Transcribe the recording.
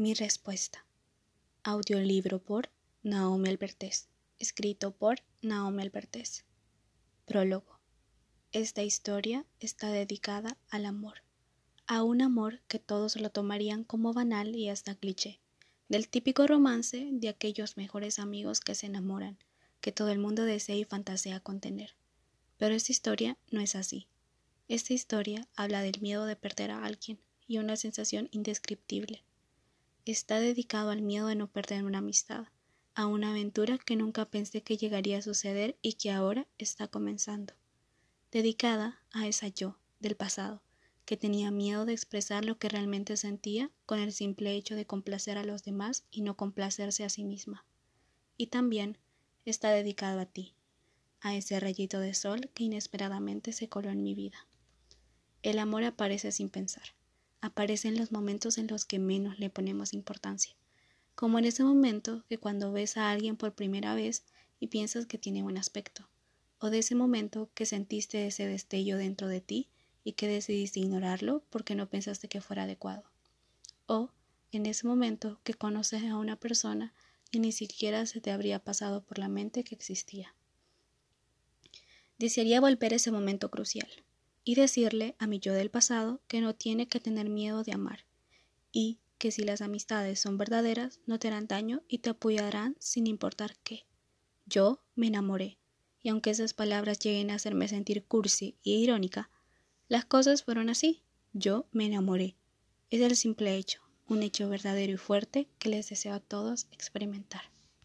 Mi respuesta. Audiolibro por Naomi Albertés. Escrito por Naomi Albertés. Prólogo. Esta historia está dedicada al amor. A un amor que todos lo tomarían como banal y hasta cliché. Del típico romance de aquellos mejores amigos que se enamoran, que todo el mundo desea y fantasea con tener. Pero esta historia no es así. Esta historia habla del miedo de perder a alguien y una sensación indescriptible está dedicado al miedo de no perder una amistad, a una aventura que nunca pensé que llegaría a suceder y que ahora está comenzando. Dedicada a esa yo del pasado, que tenía miedo de expresar lo que realmente sentía con el simple hecho de complacer a los demás y no complacerse a sí misma. Y también está dedicado a ti, a ese rayito de sol que inesperadamente se coló en mi vida. El amor aparece sin pensar aparece en los momentos en los que menos le ponemos importancia, como en ese momento que cuando ves a alguien por primera vez y piensas que tiene buen aspecto, o de ese momento que sentiste ese destello dentro de ti y que decidiste ignorarlo porque no pensaste que fuera adecuado, o en ese momento que conoces a una persona y ni siquiera se te habría pasado por la mente que existía. Desearía volver ese momento crucial, y decirle a mi yo del pasado que no tiene que tener miedo de amar y que si las amistades son verdaderas no te harán daño y te apoyarán sin importar qué. Yo me enamoré, y aunque esas palabras lleguen a hacerme sentir cursi y irónica, las cosas fueron así. Yo me enamoré. Es el simple hecho, un hecho verdadero y fuerte que les deseo a todos experimentar.